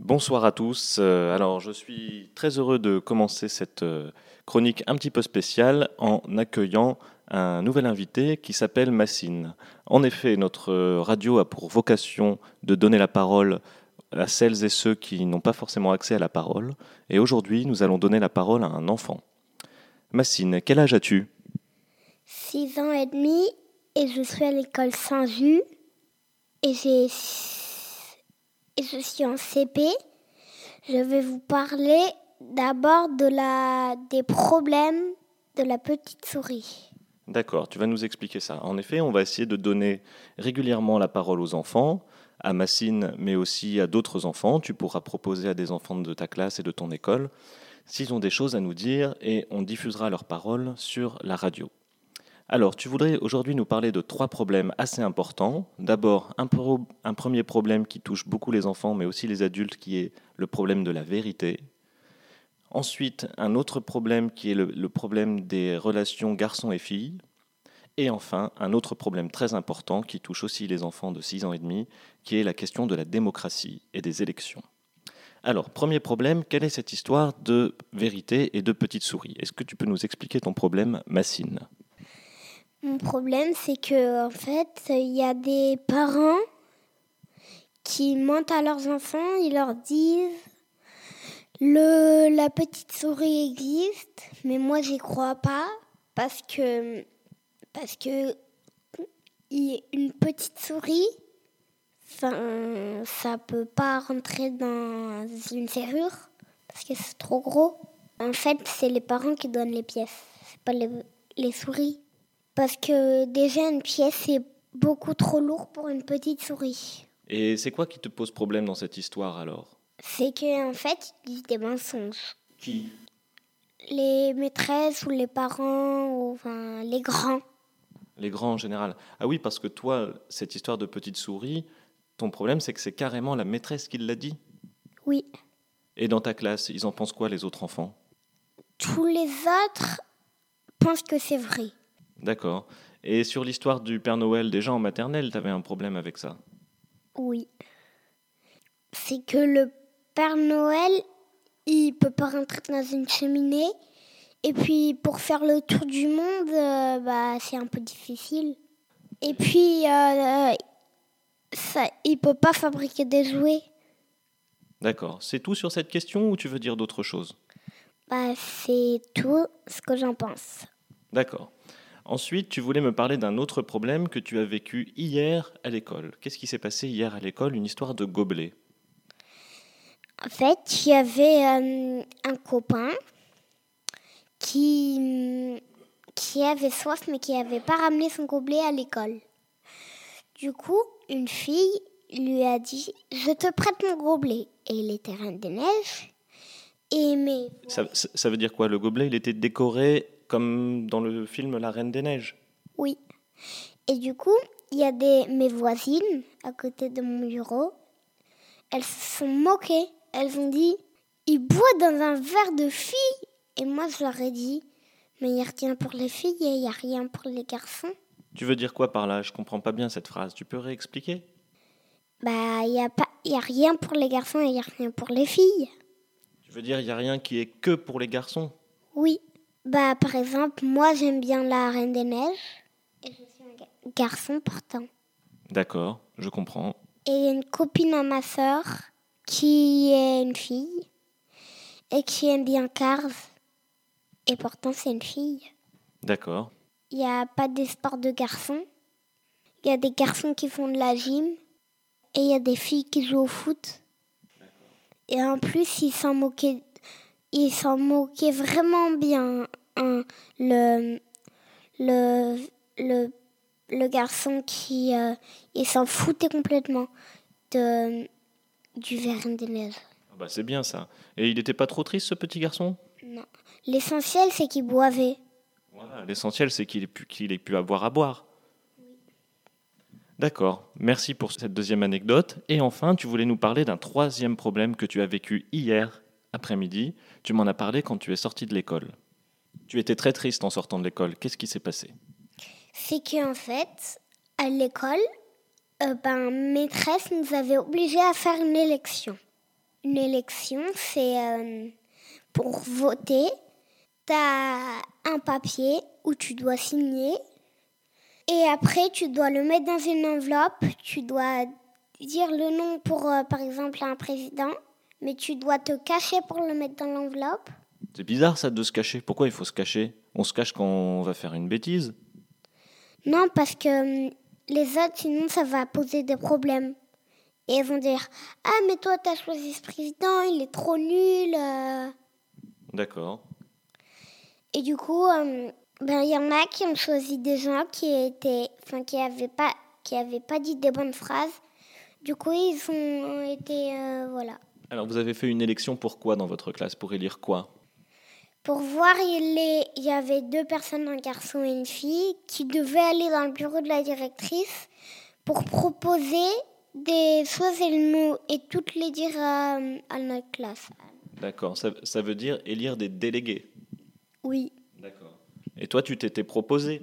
Bonsoir à tous. Euh, Alors, je suis très heureux de commencer cette euh, chronique un petit peu spéciale en accueillant un nouvel invité qui s'appelle Massine. En effet, notre radio a pour vocation de donner la parole à celles et ceux qui n'ont pas forcément accès à la parole. Et aujourd'hui, nous allons donner la parole à un enfant. Massine, quel âge as-tu? 6 ans et demi et je suis à l'école Saint-Just et j'ai je suis en CP. Je vais vous parler d'abord de la des problèmes de la petite souris. D'accord, tu vas nous expliquer ça. En effet, on va essayer de donner régulièrement la parole aux enfants, à Massine, mais aussi à d'autres enfants. Tu pourras proposer à des enfants de ta classe et de ton école s'ils ont des choses à nous dire et on diffusera leurs paroles sur la radio. Alors, tu voudrais aujourd'hui nous parler de trois problèmes assez importants. D'abord, un, premier problème qui touche beaucoup les enfants, mais aussi les adultes, qui est le problème de la vérité. Ensuite, un autre problème qui est le, le problème des relations garçons et filles. Et enfin, un autre problème très important qui touche aussi les enfants de 6 ans et demi, qui est la question de la démocratie et des élections. Alors, premier problème, quelle est cette histoire de vérité et de petite souris? Est-ce que tu peux nous expliquer ton problème, Massine? Mon problème, c'est que en fait, il y a des parents qui mentent à leurs enfants. Ils leur disent le la petite souris existe, mais moi j'y crois pas parce que parce que une petite souris, enfin, ça peut pas rentrer dans une serrure parce que c'est trop gros. En fait, c'est les parents qui donnent les pièces, c'est pas les, les souris. Parce que déjà, une pièce, c'est beaucoup trop lourd pour une petite souris. Et c'est quoi qui te pose problème dans cette histoire alors? C'est qu'en fait, ils disent des mensonges. Qui? Les maîtresses ou les parents, ou enfin, les grands. Les grands en général. Ah oui, parce que toi, cette histoire de petite souris, ton problème c'est que c'est carrément la maîtresse qui l'a dit? Oui. Et dans ta classe, ils en pensent quoi les autres enfants? Tous les autres pensent que c'est vrai. D'accord. Et sur l'histoire du Père Noël, déjà en maternelle, t'avais un problème avec ça? Oui. C'est que le Père Noël, il peut pas rentrer dans une cheminée. Et puis pour faire le tour du monde, euh, bah, c'est un peu difficile. Et puis, euh, ça, il peut pas fabriquer des jouets. D'accord. C'est tout sur cette question ou tu veux dire d'autres choses? Bah, c'est tout ce que j'en pense. D'accord. Ensuite, tu voulais me parler d'un autre problème que tu as vécu hier à l'école. Qu'est-ce qui s'est passé hier à l'école? Une histoire de gobelet. En fait, il y avait euh, un copain qui, qui avait soif mais qui n'avait pas ramené son gobelet à l'école. Du coup, une fille lui a dit Je te prête mon gobelet. Et il était reine des neiges. Et mais Ça, ça- ça veut dire quoi? Le gobelet, il était décoré comme dans le film La Reine des Neiges. oui. Et du coup, il y a des mes voisines à côté de mon bureau. Elles se sont moquées. Elles ont dit Il boit dans un verre de fille. Et moi, je leur ai dit Mais il n'y a rien pour les filles et il n'y a rien pour les garçons. Tu veux dire quoi par là? Je comprends pas bien cette phrase. Tu peux réexpliquer? Bah, il n'y a, pas- il y a rien pour les garçons et il n'y a rien pour les filles. Tu veux dire il y a rien qui est que pour les garçons? Oui. Bah, par exemple, moi, j'aime bien la Reine des Neiges. Et je suis un ga- garçon pourtant. D'accord, je comprends. Et il y a une copine à ma sœur qui est une fille et qui aime bien Cars. Et pourtant, c'est une fille. D'accord. Il n'y a pas des sports de garçons. Il y a des garçons qui font de la gym. Et il y a des filles qui jouent au foot. Et en plus, ils s'en moquaient, ils s'en moquaient vraiment bien. hein. Le, le, le, le garçon qui euh, il s'en foutait complètement de, du verre des neiges. Ah bah, c'est bien ça. Et il n'était pas trop triste ce petit garçon? Non. L'essentiel, c'est qu'il boivait. Voilà, l'essentiel c'est qu'il ait, pu- qu'il ait pu avoir à boire. D'accord, merci pour cette deuxième anecdote. Et enfin, tu voulais nous parler d'un troisième problème que tu as vécu hier après-midi. Tu m'en as parlé quand tu es sorti de l'école. Tu étais très triste en sortant de l'école. Qu'est-ce qui s'est passé? C'est qu'en fait, à l'école, euh, ben, maîtresse nous avait obligés à faire une élection. une élection, c'est euh, pour voter. Tu as un papier où tu dois signer. Et après, tu dois le mettre dans une enveloppe. Tu dois dire le nom pour, euh, par exemple, un président. Mais tu dois te cacher pour le mettre dans l'enveloppe. C'est bizarre ça de se cacher. Pourquoi il faut se cacher? On se cache quand on va faire une bêtise Non, parce que hum, les autres, sinon, ça va poser des problèmes. Et ils vont dire Ah, mais toi, t'as choisi ce président, il est trop nul. euh. D'accord. Et du coup, hum, ben, il y en a qui ont choisi des gens qui étaient, enfin, qui avaient pas, qui avaient pas dit des bonnes phrases. Du coup, ils ont été, euh, voilà. Alors vous avez fait une élection pour quoi dans votre classe? Pour élire quoi? Pour voir, il, est- il y avait deux personnes, un garçon et une fille, qui devaient aller dans le bureau de la directrice pour proposer des choses et, le mot- et toutes les dire à, à notre classe. D'accord. Ça, ça veut dire élire des délégués? Oui. D'accord. Et toi, tu t'étais proposé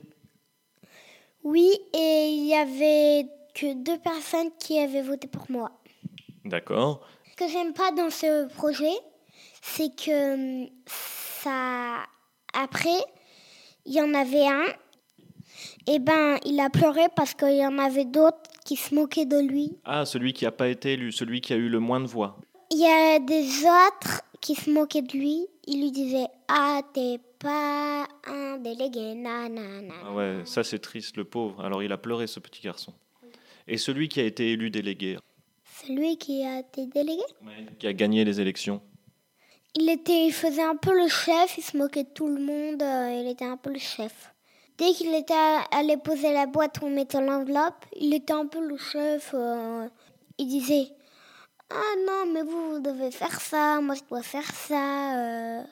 Oui, et il y avait que deux personnes qui avaient voté pour moi. D'accord. Que j'aime pas dans ce projet, c'est que hum, ça. Après, il y en avait un, et ben il a pleuré parce qu'il y en avait d'autres qui se moquaient de lui. Ah, celui qui n'a pas été élu, celui qui a eu le moins de voix. Il y a des autres qui se moquaient de lui. Ils lui disaient Ah, t'es pas un délégué, nanana. Ah ouais, ça c'est triste, le pauvre. Alors il a pleuré, ce petit garçon. Et celui qui a été élu délégué, Celui qui a été délégué, qui a gagné les élections. il, était, il faisait un peu le chef, il se moquait de tout le monde, euh, il était un peu le chef. Dès qu'il était allé poser la boîte où on mettait l'enveloppe, il était un peu le chef. euh, il disait Ah non, mais vous, vous devez faire ça, moi je dois faire ça. euh.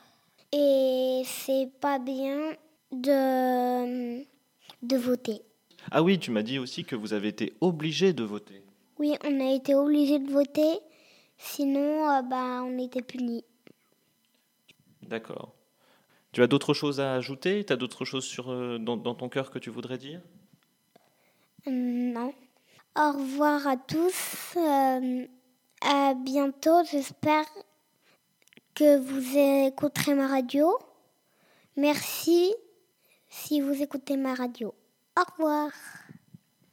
et c'est pas bien de, de voter. Ah oui, tu m'as dit aussi que vous avez été obligé de voter. Oui, on a été obligé de voter, sinon euh, bah, on était punis. D'accord. Tu as d'autres choses à ajouter? Tu as d'autres choses sur, euh, dans, dans ton cœur que tu voudrais dire? Hum, Non. Au revoir à tous. euh, à bientôt. J'espère que vous écouterez ma radio. Merci si vous écoutez ma radio. Au revoir.